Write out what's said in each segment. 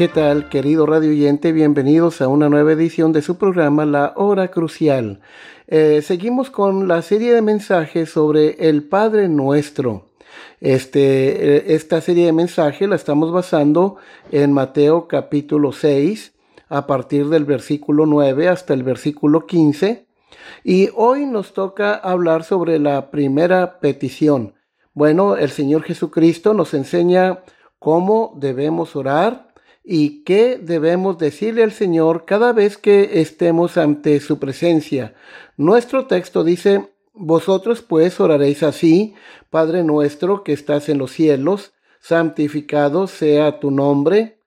¿Qué tal, querido radio oyente? Bienvenidos a una nueva edición de su programa La Hora Crucial. Eh, seguimos con la serie de mensajes sobre el Padre Nuestro. Este, eh, esta serie de mensajes la estamos basando en Mateo capítulo 6, a partir del versículo 9 hasta el versículo 15. Y hoy nos toca hablar sobre la primera petición. Bueno, el Señor Jesucristo nos enseña cómo debemos orar y qué debemos decirle al Señor cada vez que estemos ante su presencia. Nuestro texto dice, vosotros pues oraréis así, Padre nuestro que estás en los cielos, santificado sea tu nombre,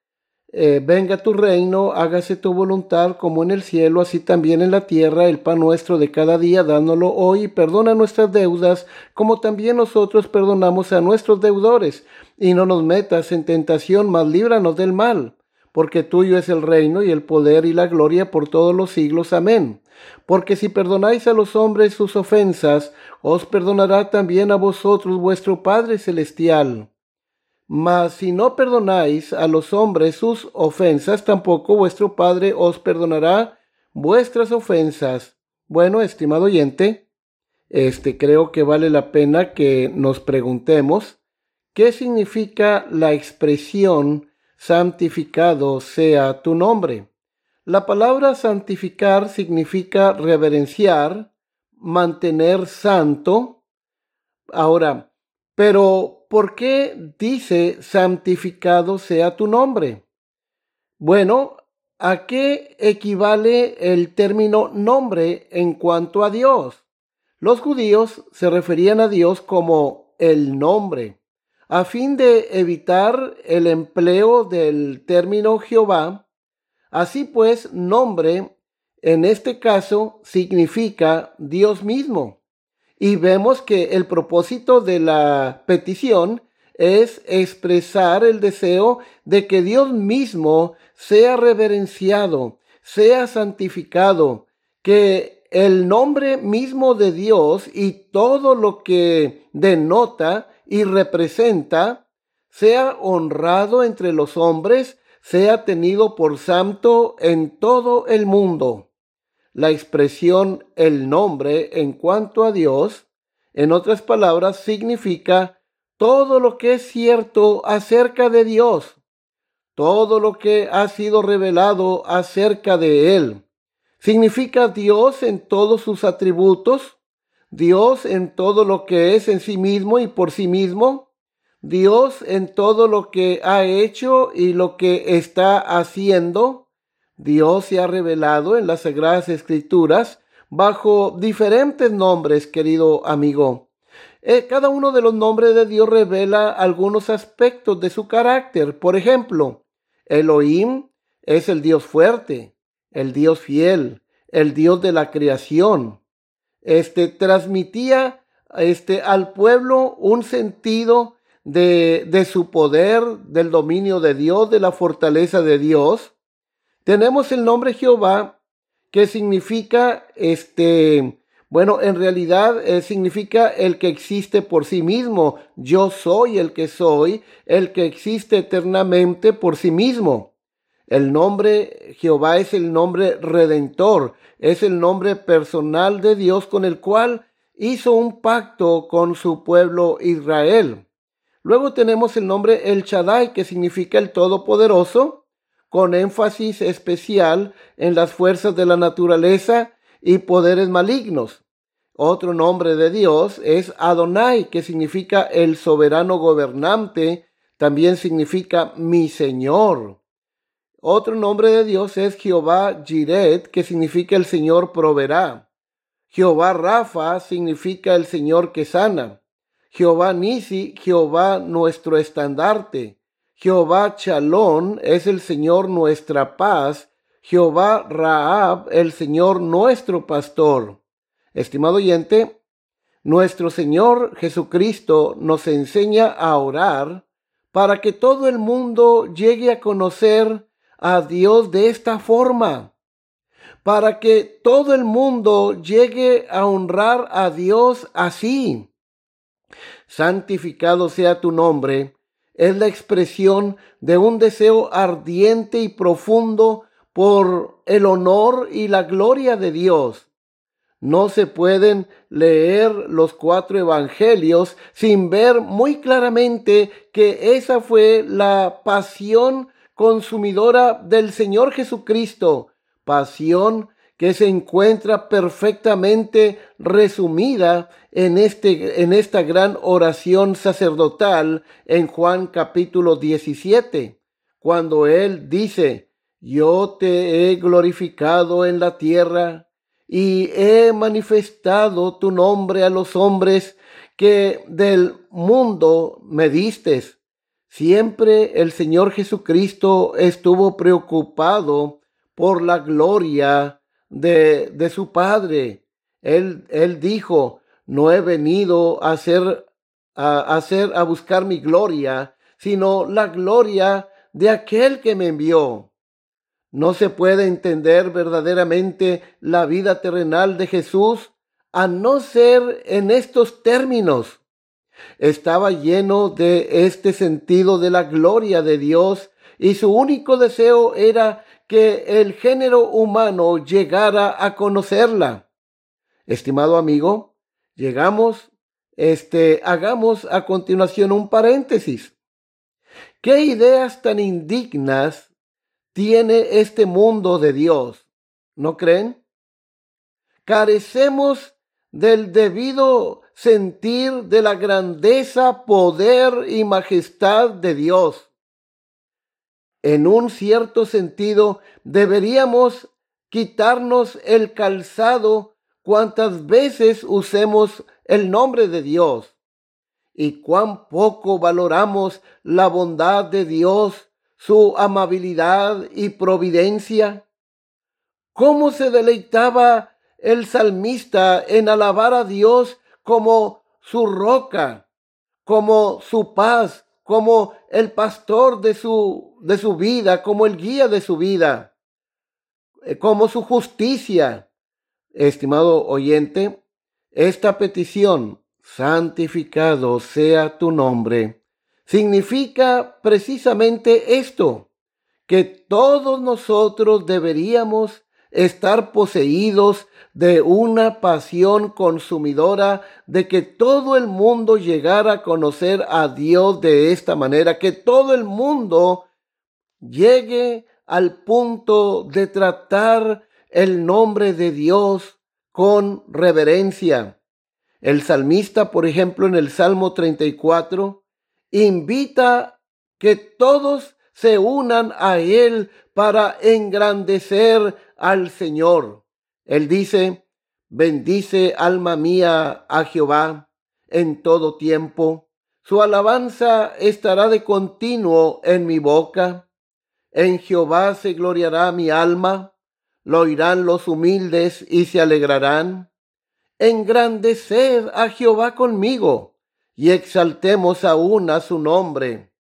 eh, venga tu reino, hágase tu voluntad como en el cielo, así también en la tierra, el pan nuestro de cada día, dándolo hoy, perdona nuestras deudas, como también nosotros perdonamos a nuestros deudores, y no nos metas en tentación, mas líbranos del mal, porque tuyo es el reino y el poder y la gloria por todos los siglos. Amén. Porque si perdonáis a los hombres sus ofensas, os perdonará también a vosotros vuestro Padre Celestial. Mas si no perdonáis a los hombres sus ofensas, tampoco vuestro Padre os perdonará vuestras ofensas. Bueno, estimado oyente, este creo que vale la pena que nos preguntemos qué significa la expresión santificado sea tu nombre. La palabra santificar significa reverenciar, mantener santo. Ahora, pero ¿por qué dice santificado sea tu nombre? Bueno, ¿a qué equivale el término nombre en cuanto a Dios? Los judíos se referían a Dios como el nombre. A fin de evitar el empleo del término Jehová, así pues, nombre en este caso significa Dios mismo. Y vemos que el propósito de la petición es expresar el deseo de que Dios mismo sea reverenciado, sea santificado, que el nombre mismo de Dios y todo lo que denota y representa sea honrado entre los hombres, sea tenido por santo en todo el mundo la expresión el nombre en cuanto a Dios, en otras palabras, significa todo lo que es cierto acerca de Dios, todo lo que ha sido revelado acerca de Él. Significa Dios en todos sus atributos, Dios en todo lo que es en sí mismo y por sí mismo, Dios en todo lo que ha hecho y lo que está haciendo, Dios se ha revelado en las Sagradas Escrituras bajo diferentes nombres, querido amigo. Eh, cada uno de los nombres de Dios revela algunos aspectos de su carácter. Por ejemplo, Elohim es el Dios fuerte, el Dios fiel, el Dios de la creación. Este transmitía este, al pueblo un sentido de, de su poder, del dominio de Dios, de la fortaleza de Dios. Tenemos el nombre Jehová, que significa, este, bueno, en realidad eh, significa el que existe por sí mismo. Yo soy el que soy, el que existe eternamente por sí mismo. El nombre Jehová es el nombre redentor, es el nombre personal de Dios con el cual hizo un pacto con su pueblo Israel. Luego tenemos el nombre El Shaddai, que significa el Todopoderoso, con énfasis especial en las fuerzas de la naturaleza y poderes malignos. Otro nombre de Dios es Adonai, que significa el soberano gobernante, también significa mi Señor. Otro nombre de Dios es Jehová Jiret, que significa el Señor proveerá. Jehová Rafa significa el Señor que sana. Jehová Nisi, Jehová nuestro estandarte. Jehová Chalón es el Señor nuestra paz. Jehová Raab, el Señor nuestro pastor. Estimado oyente, nuestro Señor Jesucristo nos enseña a orar para que todo el mundo llegue a conocer a Dios de esta forma, para que todo el mundo llegue a honrar a Dios así. Santificado sea tu nombre, es la expresión de un deseo ardiente y profundo por el honor y la gloria de Dios. No se pueden leer los cuatro evangelios sin ver muy claramente que esa fue la pasión consumidora del Señor Jesucristo, pasión que se encuentra perfectamente resumida en, este, en esta gran oración sacerdotal en Juan capítulo 17, cuando Él dice, yo te he glorificado en la tierra y he manifestado tu nombre a los hombres que del mundo me distes. Siempre el Señor Jesucristo estuvo preocupado por la gloria de, de su Padre. Él, él dijo, no he venido a hacer, a hacer, a buscar mi gloria, sino la gloria de aquel que me envió. No se puede entender verdaderamente la vida terrenal de Jesús a no ser en estos términos estaba lleno de este sentido de la gloria de Dios y su único deseo era que el género humano llegara a conocerla. Estimado amigo, llegamos, este, hagamos a continuación un paréntesis. ¿Qué ideas tan indignas tiene este mundo de Dios? ¿No creen? Carecemos del debido sentir de la grandeza, poder y majestad de Dios. En un cierto sentido, deberíamos quitarnos el calzado cuantas veces usemos el nombre de Dios. Y cuán poco valoramos la bondad de Dios, su amabilidad y providencia. ¿Cómo se deleitaba el salmista en alabar a Dios como su roca, como su paz, como el pastor de su, de su vida, como el guía de su vida, eh, como su justicia. Estimado oyente, esta petición, santificado sea tu nombre, significa precisamente esto, que todos nosotros deberíamos estar poseídos de una pasión consumidora de que todo el mundo llegara a conocer a Dios de esta manera, que todo el mundo llegue al punto de tratar el nombre de Dios con reverencia. El salmista, por ejemplo, en el Salmo 34, invita que todos se unan a Él para engrandecer al Señor. Él dice, bendice alma mía a Jehová en todo tiempo. Su alabanza estará de continuo en mi boca. En Jehová se gloriará mi alma. Lo oirán los humildes y se alegrarán. Engrandeced a Jehová conmigo y exaltemos aún a su nombre.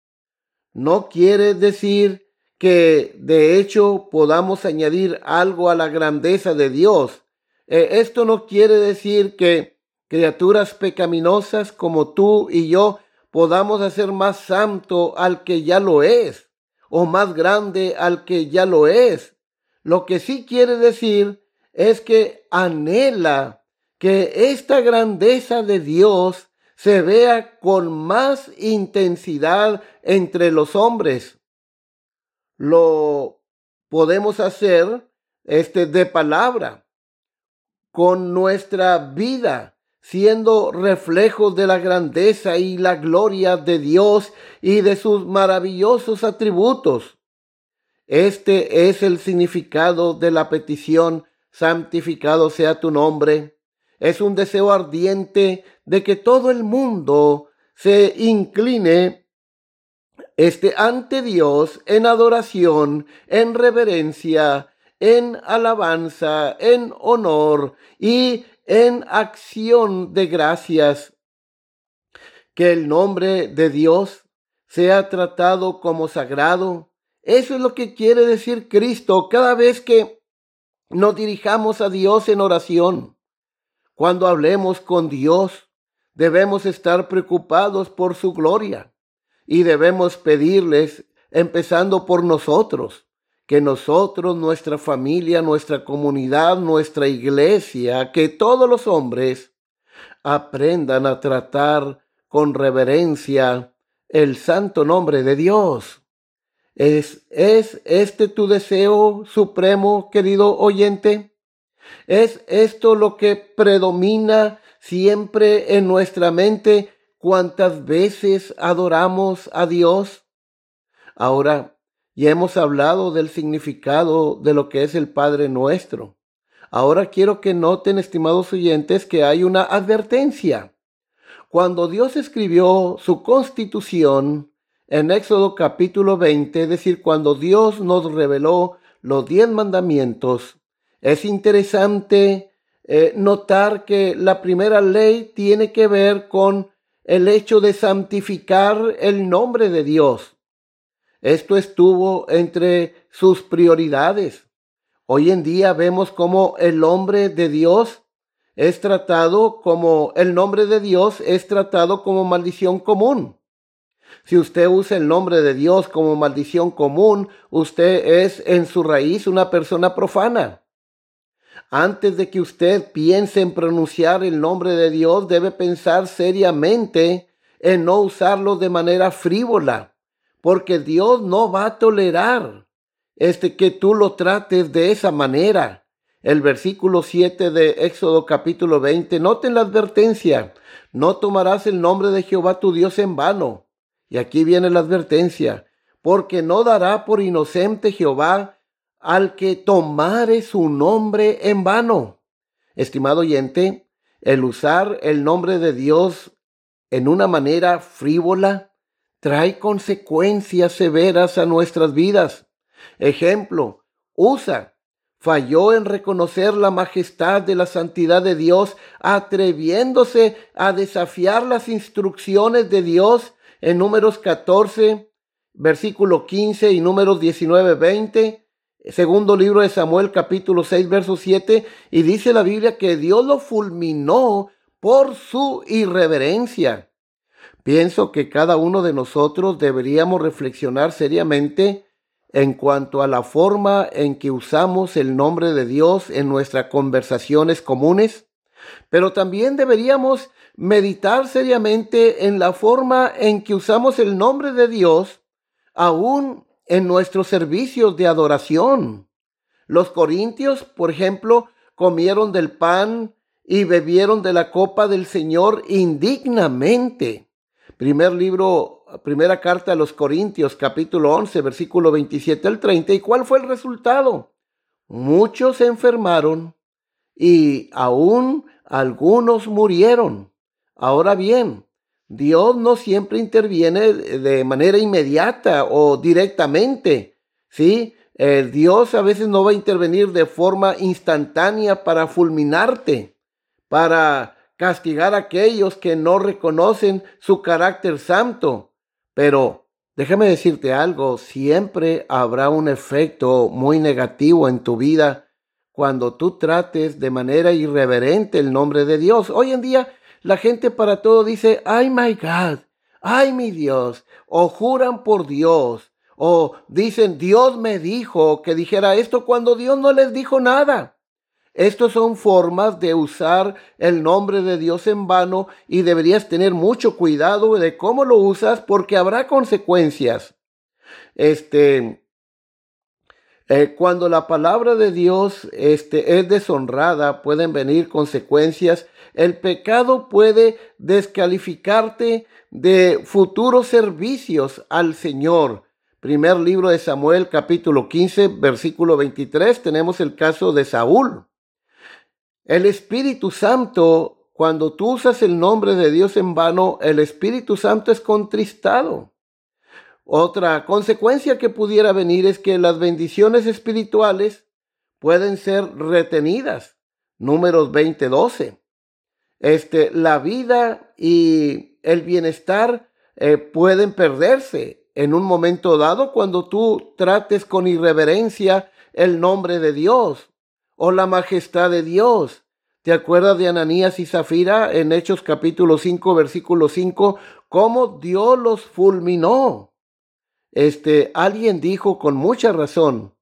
No quiere decir que de hecho podamos añadir algo a la grandeza de Dios. Eh, esto no quiere decir que criaturas pecaminosas como tú y yo podamos hacer más santo al que ya lo es, o más grande al que ya lo es. Lo que sí quiere decir es que anhela que esta grandeza de Dios se vea con más intensidad entre los hombres lo podemos hacer este de palabra. con nuestra vida, siendo reflejos de la grandeza y la gloria de Dios y de sus maravillosos atributos. Este es el significado de la petición, santificado sea tu nombre. Es un deseo ardiente de que todo el mundo se incline este ante Dios en adoración, en reverencia, en alabanza, en honor y en acción de gracias. Que el nombre de Dios sea tratado como sagrado. Eso es lo que quiere decir Cristo cada vez que nos dirijamos a Dios en oración. Cuando hablemos con Dios, debemos estar preocupados por su gloria y debemos pedirles, empezando por nosotros, que nosotros, nuestra familia, nuestra comunidad, nuestra iglesia, que todos los hombres aprendan a tratar con reverencia el santo nombre de Dios. ¿Es, ¿Es este tu deseo supremo, querido oyente? ¿Es esto lo que predomina siempre en nuestra mente cuántas veces adoramos a Dios? Ahora, ya hemos hablado del significado de lo que es el Padre nuestro. Ahora quiero que noten, estimados oyentes, que hay una advertencia. Cuando Dios escribió su constitución en Éxodo capítulo 20, es decir, cuando Dios nos reveló los diez mandamientos, es interesante eh, notar que la primera ley tiene que ver con el hecho de santificar el nombre de Dios. Esto estuvo entre sus prioridades. Hoy en día vemos como el nombre de Dios es tratado como el nombre de Dios es tratado como maldición común. Si usted usa el nombre de Dios como maldición común, usted es en su raíz una persona profana. Antes de que usted piense en pronunciar el nombre de Dios, debe pensar seriamente en no usarlo de manera frívola, porque Dios no va a tolerar este que tú lo trates de esa manera. El versículo 7 de Éxodo capítulo 20, noten la advertencia, no tomarás el nombre de Jehová tu Dios en vano. Y aquí viene la advertencia, porque no dará por inocente Jehová al que tomare su nombre en vano. Estimado oyente, el usar el nombre de Dios en una manera frívola trae consecuencias severas a nuestras vidas. Ejemplo, usa falló en reconocer la majestad de la santidad de Dios, atreviéndose a desafiar las instrucciones de Dios en números 14, versículo 15 y números 19, 20, Segundo libro de Samuel capítulo 6 verso 7 y dice la Biblia que Dios lo fulminó por su irreverencia. Pienso que cada uno de nosotros deberíamos reflexionar seriamente en cuanto a la forma en que usamos el nombre de Dios en nuestras conversaciones comunes, pero también deberíamos meditar seriamente en la forma en que usamos el nombre de Dios aún en nuestros servicios de adoración. Los corintios, por ejemplo, comieron del pan y bebieron de la copa del Señor indignamente. Primer libro, primera carta a los Corintios, capítulo 11, versículo 27 al 30. ¿Y cuál fue el resultado? Muchos se enfermaron y aún algunos murieron. Ahora bien, Dios no siempre interviene de manera inmediata o directamente, ¿sí? El Dios a veces no va a intervenir de forma instantánea para fulminarte, para castigar a aquellos que no reconocen su carácter santo. Pero déjame decirte algo, siempre habrá un efecto muy negativo en tu vida cuando tú trates de manera irreverente el nombre de Dios. Hoy en día la gente para todo dice, ay my God, ay mi Dios, o juran por Dios, o dicen, Dios me dijo que dijera esto cuando Dios no les dijo nada. Estas son formas de usar el nombre de Dios en vano y deberías tener mucho cuidado de cómo lo usas porque habrá consecuencias. Este, Eh, cuando la palabra de Dios este, es deshonrada, pueden venir consecuencias. El pecado puede descalificarte de futuros servicios al Señor. Primer libro de Samuel, capítulo 15, versículo 23, tenemos el caso de Saúl. El Espíritu Santo, cuando tú usas el nombre de Dios en vano, el Espíritu Santo es contristado. Otra consecuencia que pudiera venir es que las bendiciones espirituales pueden ser retenidas. Números 20, 12. Este, la vida y el bienestar eh, pueden perderse en un momento dado cuando tú trates con irreverencia el nombre de Dios o la majestad de Dios. ¿Te acuerdas de Ananías y Zafira en Hechos capítulo 5, versículo 5? ¿Cómo Dios los fulminó? Este, alguien dijo con mucha razón,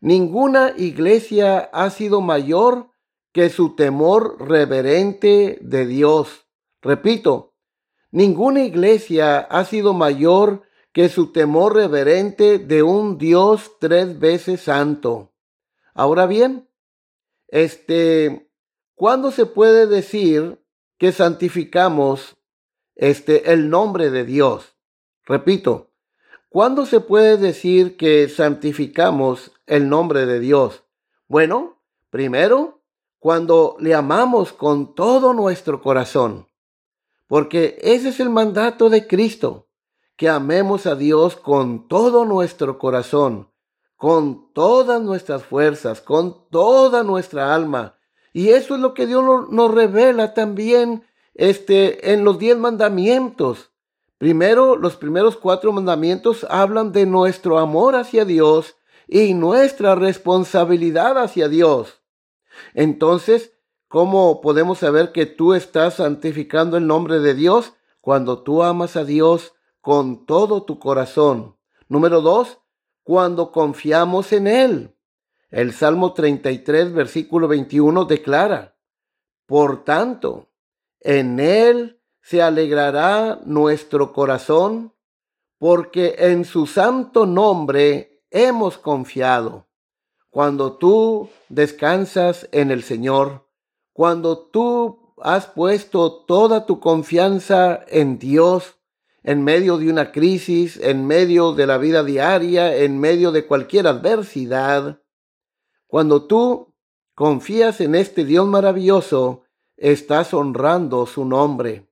ninguna iglesia ha sido mayor que su temor reverente de Dios. Repito, ninguna iglesia ha sido mayor que su temor reverente de un Dios tres veces santo. Ahora bien, este, ¿cuándo se puede decir que santificamos este el nombre de Dios? Repito, ¿Cuándo se puede decir que santificamos el nombre de Dios? Bueno, primero, cuando le amamos con todo nuestro corazón, porque ese es el mandato de Cristo, que amemos a Dios con todo nuestro corazón, con todas nuestras fuerzas, con toda nuestra alma. Y eso es lo que Dios nos revela también este, en los diez mandamientos. Primero, los primeros cuatro mandamientos hablan de nuestro amor hacia Dios y nuestra responsabilidad hacia Dios. Entonces, ¿cómo podemos saber que tú estás santificando el nombre de Dios? Cuando tú amas a Dios con todo tu corazón. Número dos, cuando confiamos en Él. El Salmo 33, versículo 21 declara, Por tanto, en Él se alegrará nuestro corazón, porque en su santo nombre hemos confiado. Cuando tú descansas en el Señor, cuando tú has puesto toda tu confianza en Dios, en medio de una crisis, en medio de la vida diaria, en medio de cualquier adversidad, cuando tú confías en este Dios maravilloso, estás honrando su nombre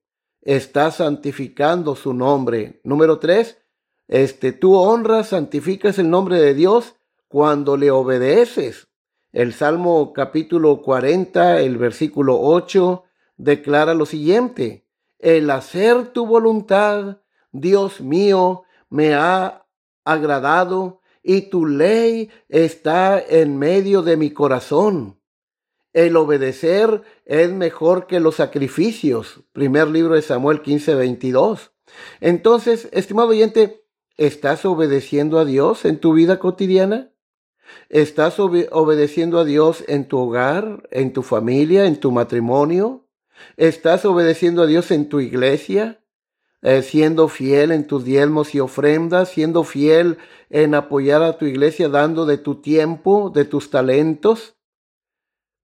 está santificando su nombre. Número tres, este, tú honras, santificas el nombre de Dios cuando le obedeces. El Salmo capítulo 40, el versículo 8, declara lo siguiente, el hacer tu voluntad, Dios mío, me ha agradado y tu ley está en medio de mi corazón. El obedecer es mejor que los sacrificios. Primer libro de Samuel 15, 22. Entonces, estimado oyente, ¿estás obedeciendo a Dios en tu vida cotidiana? ¿Estás obedeciendo a Dios en tu hogar, en tu familia, en tu matrimonio? ¿Estás obedeciendo a Dios en tu iglesia? Eh, siendo fiel en tus diezmos y ofrendas, siendo fiel en apoyar a tu iglesia, dando de tu tiempo, de tus talentos.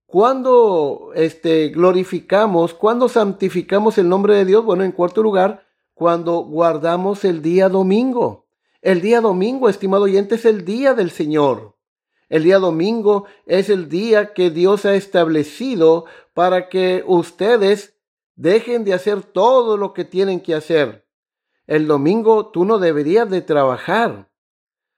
¿Cuándo este, glorificamos, cuándo santificamos el nombre de Dios? Bueno, en cuarto lugar, cuando guardamos el día domingo. El día domingo, estimado oyente, es el día del Señor. El día domingo es el día que Dios ha establecido para que ustedes dejen de hacer todo lo que tienen que hacer. El domingo tú no deberías de trabajar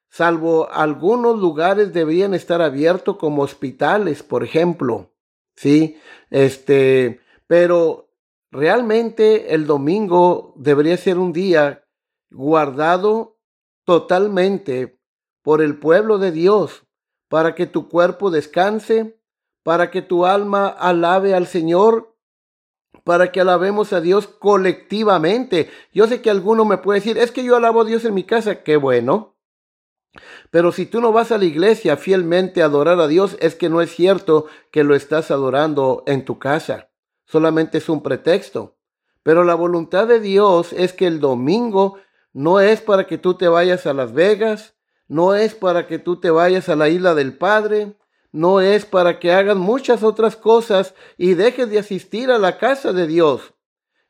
salvo algunos lugares deberían estar abiertos como hospitales, por ejemplo. Sí, este, pero realmente el domingo debería ser un día guardado totalmente por el pueblo de Dios, para que tu cuerpo descanse, para que tu alma alabe al Señor, para que alabemos a Dios colectivamente. Yo sé que alguno me puede decir, es que yo alabo a Dios en mi casa, qué bueno. Pero si tú no vas a la iglesia fielmente a adorar a Dios, es que no es cierto que lo estás adorando en tu casa. Solamente es un pretexto. Pero la voluntad de Dios es que el domingo no es para que tú te vayas a Las Vegas, no es para que tú te vayas a la isla del Padre, no es para que hagas muchas otras cosas y dejes de asistir a la casa de Dios.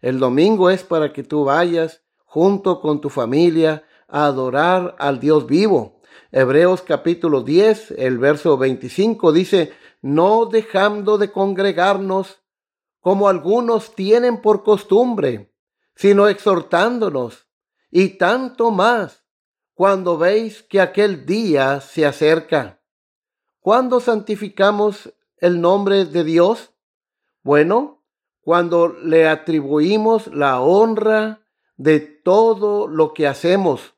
El domingo es para que tú vayas junto con tu familia a adorar al Dios vivo. Hebreos capítulo 10, el verso 25 dice, no dejando de congregarnos como algunos tienen por costumbre, sino exhortándonos, y tanto más cuando veis que aquel día se acerca. ¿Cuándo santificamos el nombre de Dios? Bueno, cuando le atribuimos la honra de todo lo que hacemos.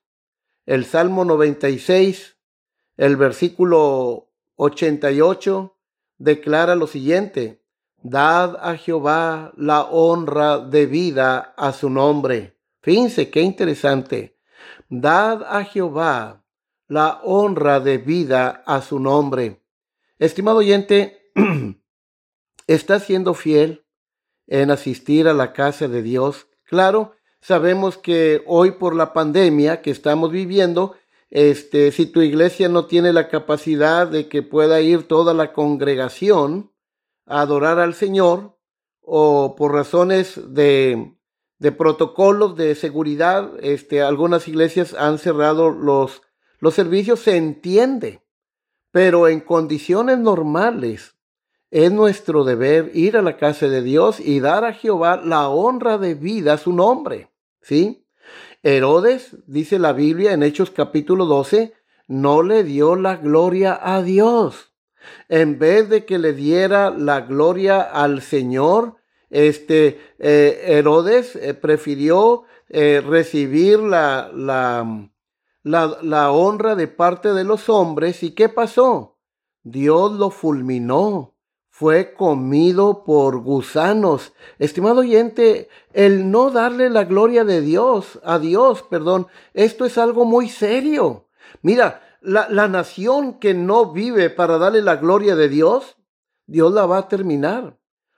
El Salmo 96, el versículo 88, declara lo siguiente, Dad a Jehová la honra debida a su nombre. Fíjense qué interesante. Dad a Jehová la honra debida a su nombre. Estimado oyente, ¿está siendo fiel en asistir a la casa de Dios? Claro, sabemos que hoy por la pandemia que estamos viviendo, este, si tu iglesia no tiene la capacidad de que pueda ir toda la congregación a adorar al Señor, o por razones de, de protocolos de seguridad, este, algunas iglesias han cerrado los los servicios se entiende, pero en condiciones normales es nuestro deber ir a la casa de Dios y dar a Jehová la honra de vida a su nombre. ¿Sí? Herodes, dice la Biblia en Hechos capítulo 12, no le dio la gloria a Dios. En vez de que le diera la gloria al Señor, este eh, Herodes eh, prefirió eh, recibir la, la, la, honra de parte de los hombres. ¿Y qué pasó? Dios lo fulminó fue comido por gusanos. Estimado oyente, el no darle la gloria de Dios, a Dios, perdón, esto es algo muy serio. Mira, la, la, nación que no vive para darle la gloria de Dios, Dios la va a terminar.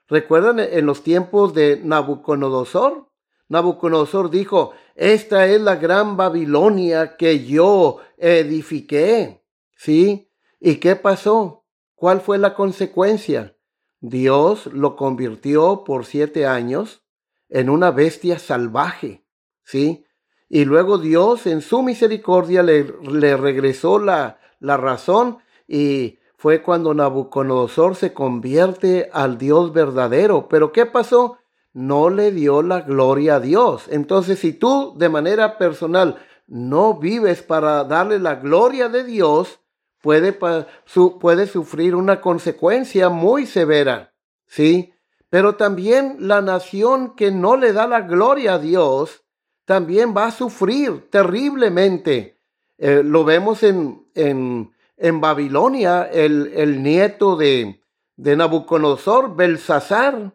¿Recuerdan en los tiempos de Nabucodonosor? Nabucodonosor dijo, esta es la gran Babilonia que yo edifiqué. ¿Sí? ¿Y qué pasó? ¿Cuál fue la consecuencia? Dios lo convirtió por siete años en una bestia salvaje. ¿Sí? Y luego Dios en su misericordia le, le regresó la, la razón y fue cuando Nabucodonosor se convierte al Dios verdadero. Pero ¿qué pasó? no le dio la gloria a Dios. Entonces, si tú de manera personal no vives para darle la gloria de Dios, puede, puede sufrir una consecuencia muy severa. ¿Sí? Pero también la nación que no le da la gloria a Dios, también va a sufrir terriblemente. Eh, lo vemos en, en, en Babilonia, el, el nieto de, de Nabucodonosor, Belsasar,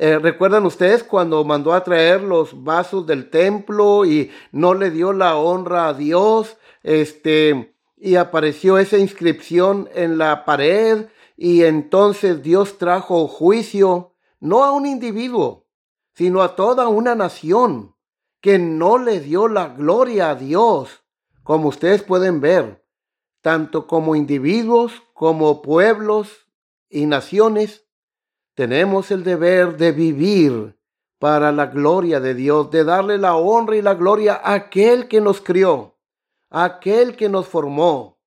eh, ¿Recuerdan ustedes cuando mandó a traer los vasos del templo y no le dio la honra a Dios? Este, y apareció esa inscripción en la pared y entonces Dios trajo juicio no a un individuo, sino a toda una nación que no le dio la gloria a Dios, como ustedes pueden ver, tanto como individuos, como pueblos y naciones tenemos el deber de vivir para la gloria de Dios, de darle la honra y la gloria a aquel que nos crió, a aquel que nos formó.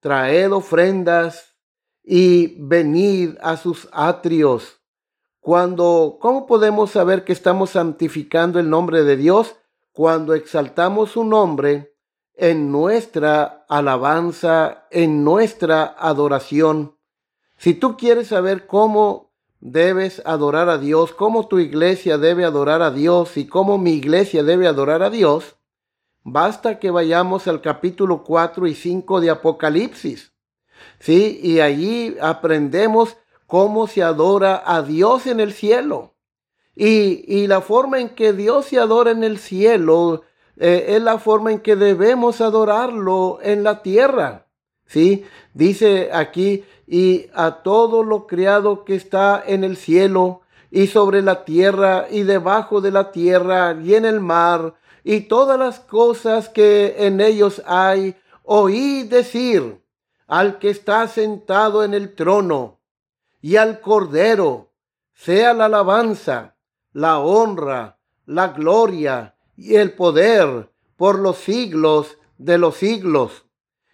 Traed ofrendas y venid a sus atrios. Cuando, ¿cómo podemos saber que estamos santificando el nombre de Dios? Cuando exaltamos su nombre en nuestra alabanza, en nuestra adoración. Si tú quieres saber cómo debes adorar a Dios, cómo tu iglesia debe adorar a Dios y cómo mi iglesia debe adorar a Dios, basta que vayamos al capítulo 4 y 5 de Apocalipsis. Sí, y allí aprendemos cómo se adora a Dios en el cielo. Y, y la forma en que Dios se adora en el cielo eh, es la forma en que debemos adorarlo en la tierra. Sí, dice aquí y a todo lo creado que está en el cielo y sobre la tierra y debajo de la tierra y en el mar y todas las cosas que en ellos hay, oí decir al que está sentado en el trono y al Cordero, sea la alabanza, la honra, la gloria y el poder por los siglos de los siglos.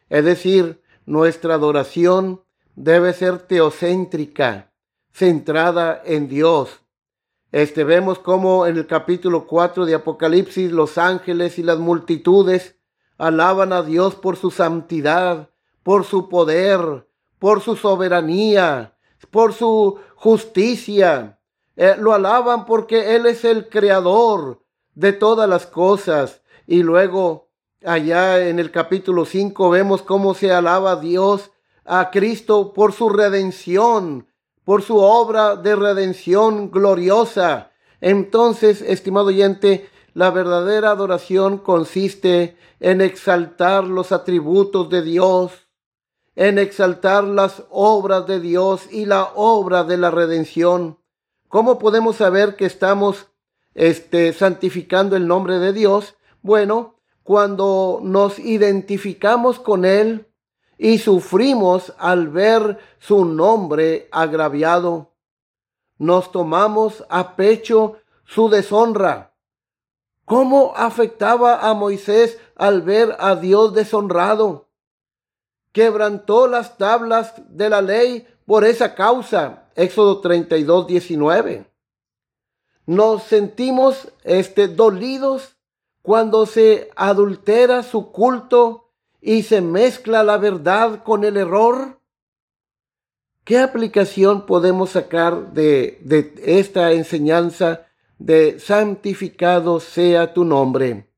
Es decir, nuestra adoración debe ser teocéntrica, centrada en Dios. Este vemos como en el capítulo 4 de Apocalipsis los ángeles y las multitudes alaban a Dios por su santidad, por su poder, por su soberanía, por su justicia. Eh, lo alaban porque Él es el creador de todas las cosas. Y luego allá en el capítulo 5 vemos cómo se alaba a Dios, a Cristo por su redención, por su obra de redención gloriosa. Entonces, estimado oyente, la verdadera adoración consiste en exaltar los atributos de Dios, en exaltar las obras de Dios y la obra de la redención. ¿Cómo podemos saber que estamos este, santificando el nombre de Dios? Bueno, cuando nos identificamos con Él y sufrimos al ver su nombre agraviado. Nos tomamos a pecho su deshonra. ¿Cómo afectaba a Moisés al ver a Dios deshonrado? Quebrantó las tablas de la ley por esa causa. Éxodo 32, 19. Nos sentimos este, dolidos cuando se adultera su culto y se mezcla la verdad con el error? ¿Qué aplicación podemos sacar de, de esta enseñanza de santificado sea tu nombre?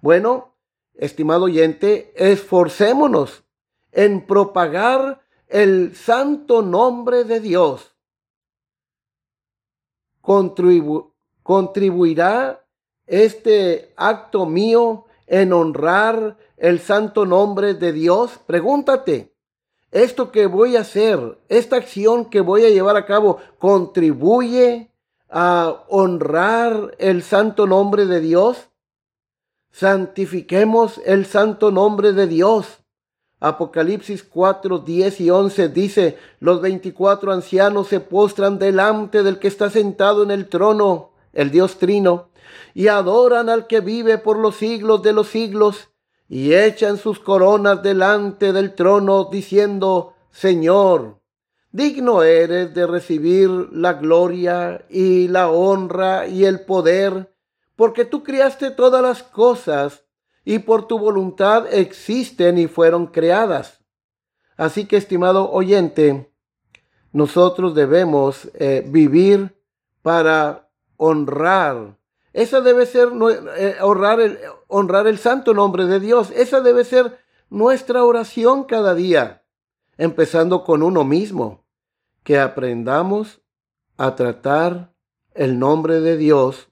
Bueno, estimado oyente, esforcémonos en propagar el santo nombre de Dios. Contribuirá este acto mío en honrar el santo nombre de Dios? Pregúntate, ¿esto que voy a hacer, esta acción que voy a llevar a cabo, contribuye a honrar el santo nombre de Dios? Santifiquemos el santo nombre de Dios. Apocalipsis 4, 10 y 11 dice, los veinticuatro ancianos se postran delante del que está sentado en el trono, el Dios Trino, y adoran al que vive por los siglos de los siglos, y echan sus coronas delante del trono, diciendo, Señor, digno eres de recibir la gloria y la honra y el poder, porque tú criaste todas las cosas, y por tu voluntad existen y fueron creadas. Así que, estimado oyente, nosotros debemos eh, vivir para honrar esa debe ser eh, honrar, el, honrar el santo nombre de Dios. Esa debe ser nuestra oración cada día, empezando con uno mismo, que aprendamos a tratar el nombre de Dios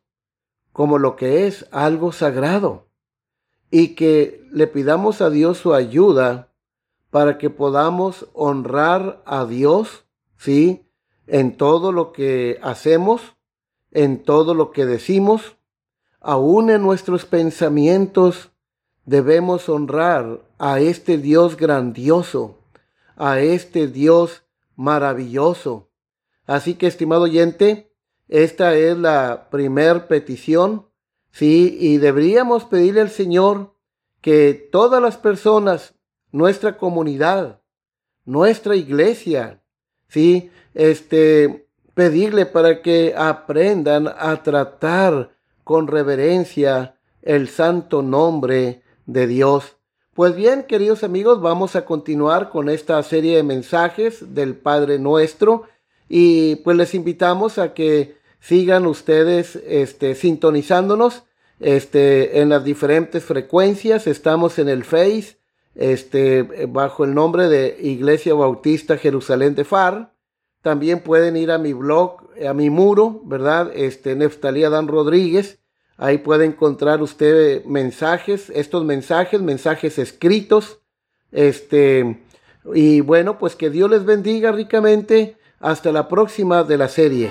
como lo que es algo sagrado y que le pidamos a Dios su ayuda para que podamos honrar a Dios, ¿sí? En todo lo que hacemos en todo lo que decimos, aún en nuestros pensamientos, debemos honrar a este Dios grandioso, a este Dios maravilloso. Así que, estimado oyente, esta es la primer petición, sí, y deberíamos pedirle al Señor que todas las personas, nuestra comunidad, nuestra iglesia, sí, este, pedirle para que aprendan a tratar con reverencia el santo nombre de Dios. Pues bien, queridos amigos, vamos a continuar con esta serie de mensajes del Padre Nuestro y pues les invitamos a que sigan ustedes este, sintonizándonos este, en las diferentes frecuencias. Estamos en el Face, este, bajo el nombre de Iglesia Bautista Jerusalén de Far. También pueden ir a mi blog, a mi muro, ¿verdad? Este, Neftalía Dan Rodríguez. Ahí puede encontrar usted mensajes, estos mensajes, mensajes escritos. Este, y bueno, pues que Dios les bendiga ricamente. Hasta la próxima de la serie.